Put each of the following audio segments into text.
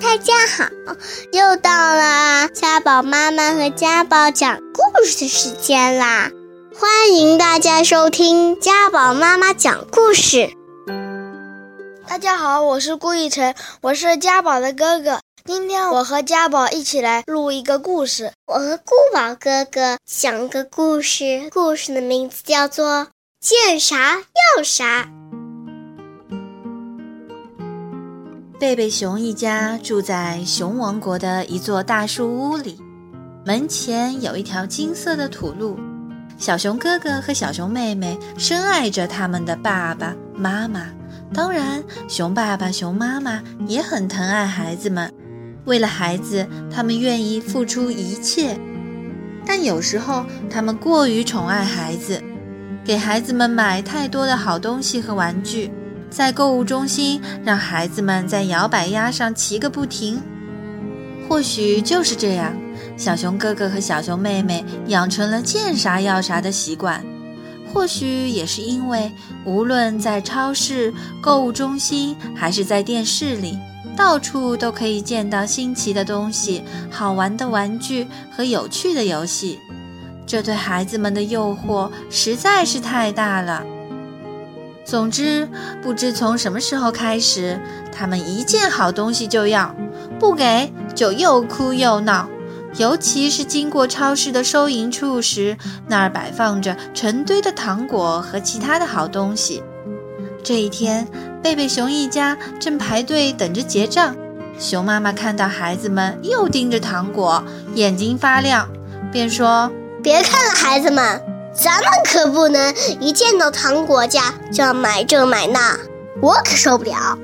大家好，又到了家宝妈妈和家宝讲故事的时间啦！欢迎大家收听家宝妈妈讲故事。大家好，我是顾逸晨，我是家宝的哥哥。今天我和家宝一起来录一个故事。我和顾宝哥哥讲个故事，故事的名字叫做《见啥要啥》。贝贝熊一家住在熊王国的一座大树屋里，门前有一条金色的土路。小熊哥哥和小熊妹妹深爱着他们的爸爸妈妈，当然，熊爸爸、熊妈妈也很疼爱孩子们。为了孩子，他们愿意付出一切。但有时候，他们过于宠爱孩子，给孩子们买太多的好东西和玩具。在购物中心，让孩子们在摇摆鸭上骑个不停。或许就是这样，小熊哥哥和小熊妹妹养成了见啥要啥的习惯。或许也是因为，无论在超市、购物中心，还是在电视里，到处都可以见到新奇的东西、好玩的玩具和有趣的游戏。这对孩子们的诱惑实在是太大了。总之，不知从什么时候开始，他们一件好东西就要，不给就又哭又闹。尤其是经过超市的收银处时，那儿摆放着成堆的糖果和其他的好东西。这一天，贝贝熊一家正排队等着结账，熊妈妈看到孩子们又盯着糖果，眼睛发亮，便说：“别看了，孩子们。”咱们可不能一见到糖果架就要买这买那，我可受不了。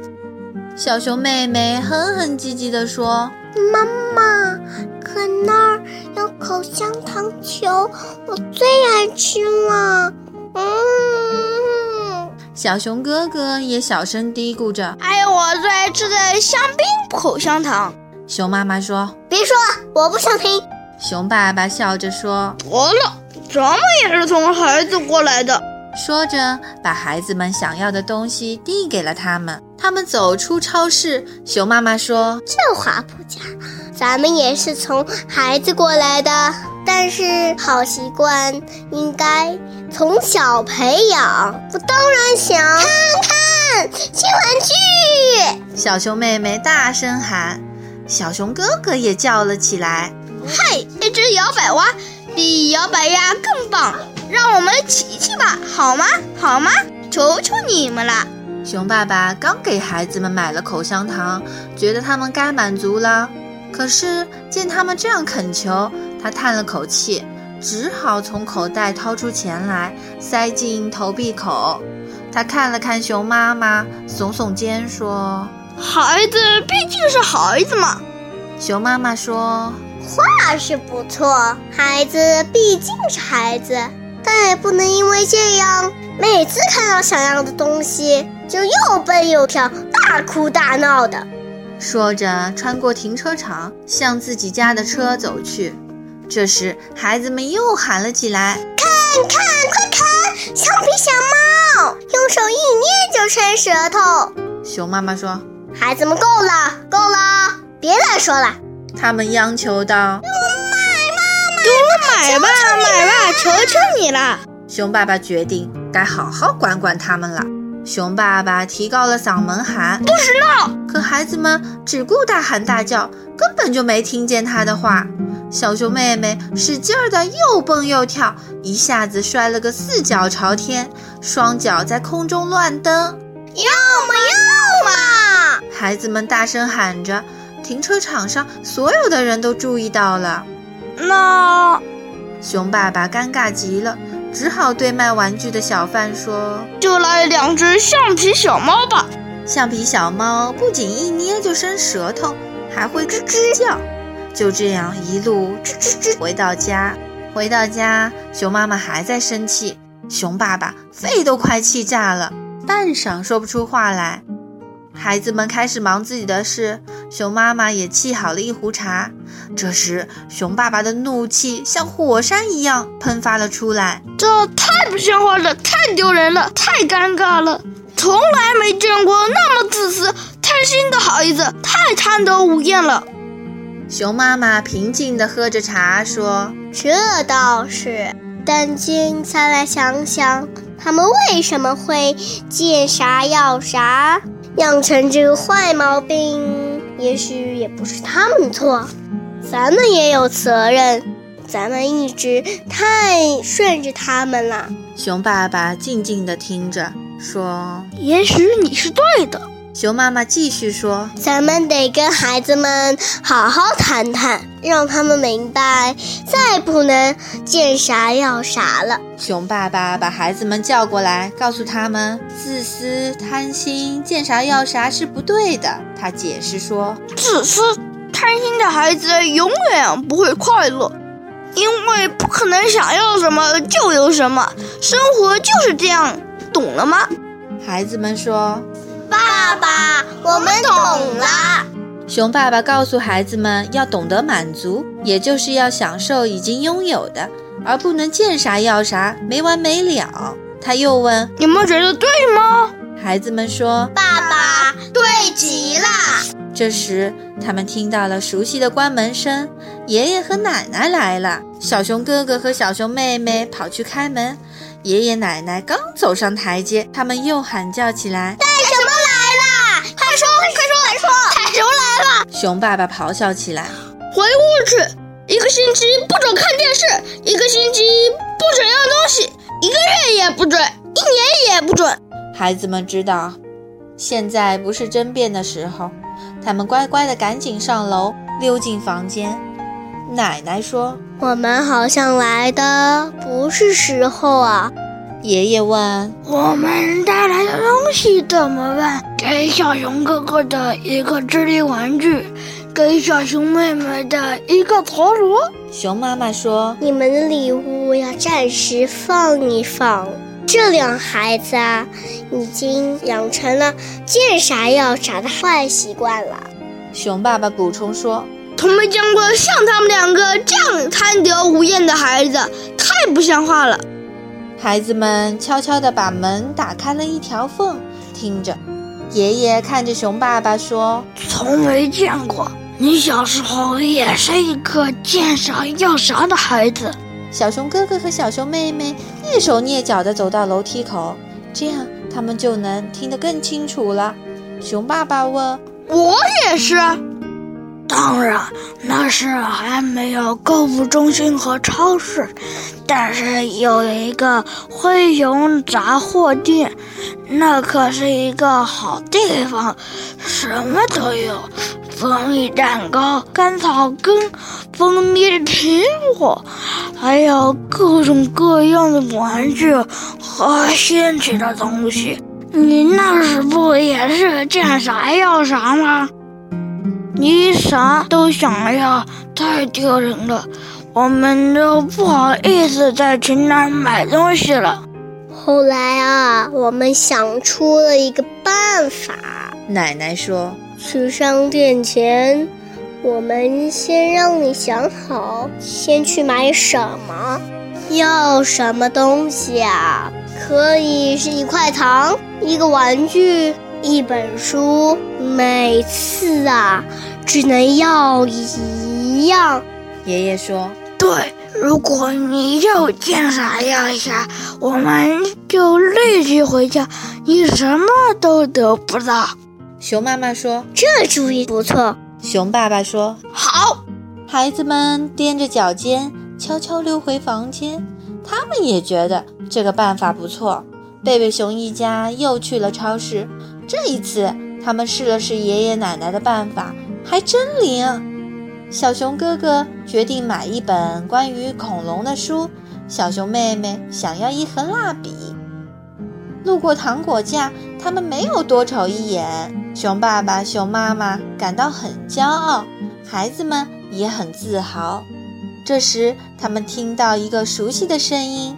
小熊妹妹哼哼唧唧地说：“妈妈，可那儿有口香糖球，我最爱吃了。”嗯。小熊哥哥也小声嘀咕着：“还有我最爱吃的香槟口香糖。”熊妈妈说：“别说了，我不想听。”熊爸爸笑着说：“得了。”咱们也是从孩子过来的，说着，把孩子们想要的东西递给了他们。他们走出超市，熊妈妈说：“这话不假，咱们也是从孩子过来的。但是好习惯应该从小培养。我当然想看看新玩具。”小熊妹妹大声喊，小熊哥哥也叫了起来：“嘿，一只摇摆蛙！”比摇摆鸭更棒，让我们骑骑吧，好吗？好吗？求求你们了！熊爸爸刚给孩子们买了口香糖，觉得他们该满足了。可是见他们这样恳求，他叹了口气，只好从口袋掏出钱来，塞进投币口。他看了看熊妈妈，耸耸肩说：“孩子毕竟是孩子嘛。”熊妈妈说。话是不错，孩子毕竟是孩子，但也不能因为这样，每次看到想要的东西就又蹦又跳、大哭大闹的。说着，穿过停车场，向自己家的车走去。这时，孩子们又喊了起来：“看看，快看，橡皮小猫，用手一捏就伸舌头。”熊妈妈说：“孩子们，够了，够了，别再说了。”他们央求道：“给我买吧，给我买吧，买吧，求求你了！”熊爸爸决定该好好管管他们了。熊爸爸提高了嗓门喊：“不许闹！”可孩子们只顾大喊大叫，根本就没听见他的话。小熊妹妹使劲儿的又蹦又跳，一下子摔了个四脚朝天，双脚在空中乱蹬。要么要么！孩子们大声喊着。停车场上，所有的人都注意到了。那熊爸爸尴尬极了，只好对卖玩具的小贩说：“就来两只橡皮小猫吧。”橡皮小猫不仅一捏就伸舌头，还会吱吱叫。就这样一路吱吱吱回到家。回到家，熊妈妈还在生气，熊爸爸肺都快气炸了，半晌说不出话来。孩子们开始忙自己的事，熊妈妈也沏好了一壶茶。这时，熊爸爸的怒气像火山一样喷发了出来。这太不像话了，太丢人了，太尴尬了！从来没见过那么自私、贪心的孩子，太贪得无厌了。熊妈妈平静地喝着茶，说：“这倒是，但今再来想想，他们为什么会见啥要啥，养成这个坏毛病？也许也不是他们错，咱们也有责任。咱们一直太顺着他们了。”熊爸爸静静地听着，说：“也许你是对的。”熊妈妈继续说：“咱们得跟孩子们好好谈谈，让他们明白，再不能见啥要啥了。”熊爸爸把孩子们叫过来，告诉他们：“自私、贪心、见啥要啥是不对的。”他解释说：“自私、贪心的孩子永远不会快乐，因为不可能想要什么就有什么，生活就是这样，懂了吗？”孩子们说。爸爸，我们懂了。熊爸爸告诉孩子们要懂得满足，也就是要享受已经拥有的，而不能见啥要啥，没完没了。他又问：“你们觉得对吗？”孩子们说：“爸爸，对极了。”这时，他们听到了熟悉的关门声，爷爷和奶奶来了。小熊哥哥和小熊妹妹跑去开门，爷爷奶奶刚走上台阶，他们又喊叫起来。熊爸爸咆哮起来：“回屋去！一个星期不准看电视，一个星期不准要东西，一个月也不准，一年也不准。”孩子们知道，现在不是争辩的时候，他们乖乖的赶紧上楼，溜进房间。奶奶说：“我们好像来的不是时候啊。”爷爷问：“我们带来的东西怎么办？给小熊哥哥的一个智力玩具，给小熊妹妹的一个陀螺。”熊妈妈说：“你们的礼物要暂时放一放。这两孩子啊，已经养成了见啥要啥的坏习惯了。”熊爸爸补充说：“从没见过像他们两个这样贪得无厌的孩子，太不像话了。”孩子们悄悄地把门打开了一条缝，听着。爷爷看着熊爸爸说：“从没见过，你小时候也是一个见啥要啥的孩子。”小熊哥哥和小熊妹妹蹑手蹑脚地走到楼梯口，这样他们就能听得更清楚了。熊爸爸问：“我也是。”当然，那时还没有购物中心和超市，但是有一个灰熊杂货店，那可是一个好地方，什么都有：蜂蜜蛋糕、甘草根、蜂蜜苹果，还有各种各样的玩具和新奇的东西。你那时不也是见啥要啥吗？你啥都想要，太丢人了，我们都不好意思再去那儿买东西了。后来啊，我们想出了一个办法。奶奶说：“去商店前，我们先让你想好，先去买什么，要什么东西啊？可以是一块糖，一个玩具。”一本书，每次啊，只能要一样。爷爷说：“对，如果你又见啥要啥，我们就立即回家，你什么都得不到。”熊妈妈说：“这主意不错。”熊爸爸说：“好。”孩子们踮着脚尖，悄悄溜回房间。他们也觉得这个办法不错。贝贝熊一家又去了超市。这一次，他们试了试爷爷奶奶的办法，还真灵。小熊哥哥决定买一本关于恐龙的书，小熊妹妹想要一盒蜡笔。路过糖果架，他们没有多瞅一眼。熊爸爸、熊妈妈感到很骄傲，孩子们也很自豪。这时，他们听到一个熟悉的声音，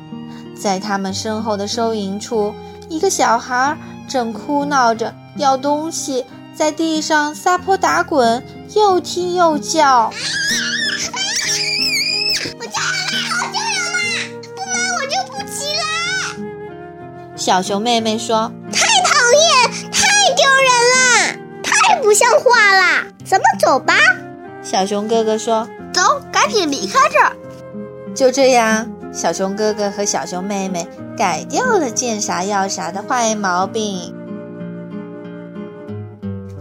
在他们身后的收银处，一个小孩。正哭闹着要东西，在地上撒泼打滚，又踢又叫。我叫人啦！我叫人啦！不买我就不起来。小熊妹妹说：“太讨厌，太丢人了，太不像话啦！咱们走吧。小熊哥哥说：“走，赶紧离开这儿。”就这样，小熊哥哥和小熊妹妹改掉了见啥要啥的坏毛病。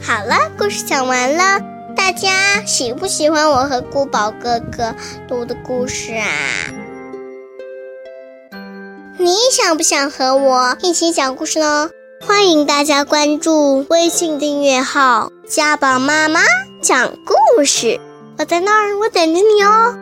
好了，故事讲完了，大家喜不喜欢我和古宝哥哥读的故事啊？你想不想和我一起讲故事呢？欢迎大家关注微信订阅号“家宝妈妈讲故事”，我在那儿，我等着你哦。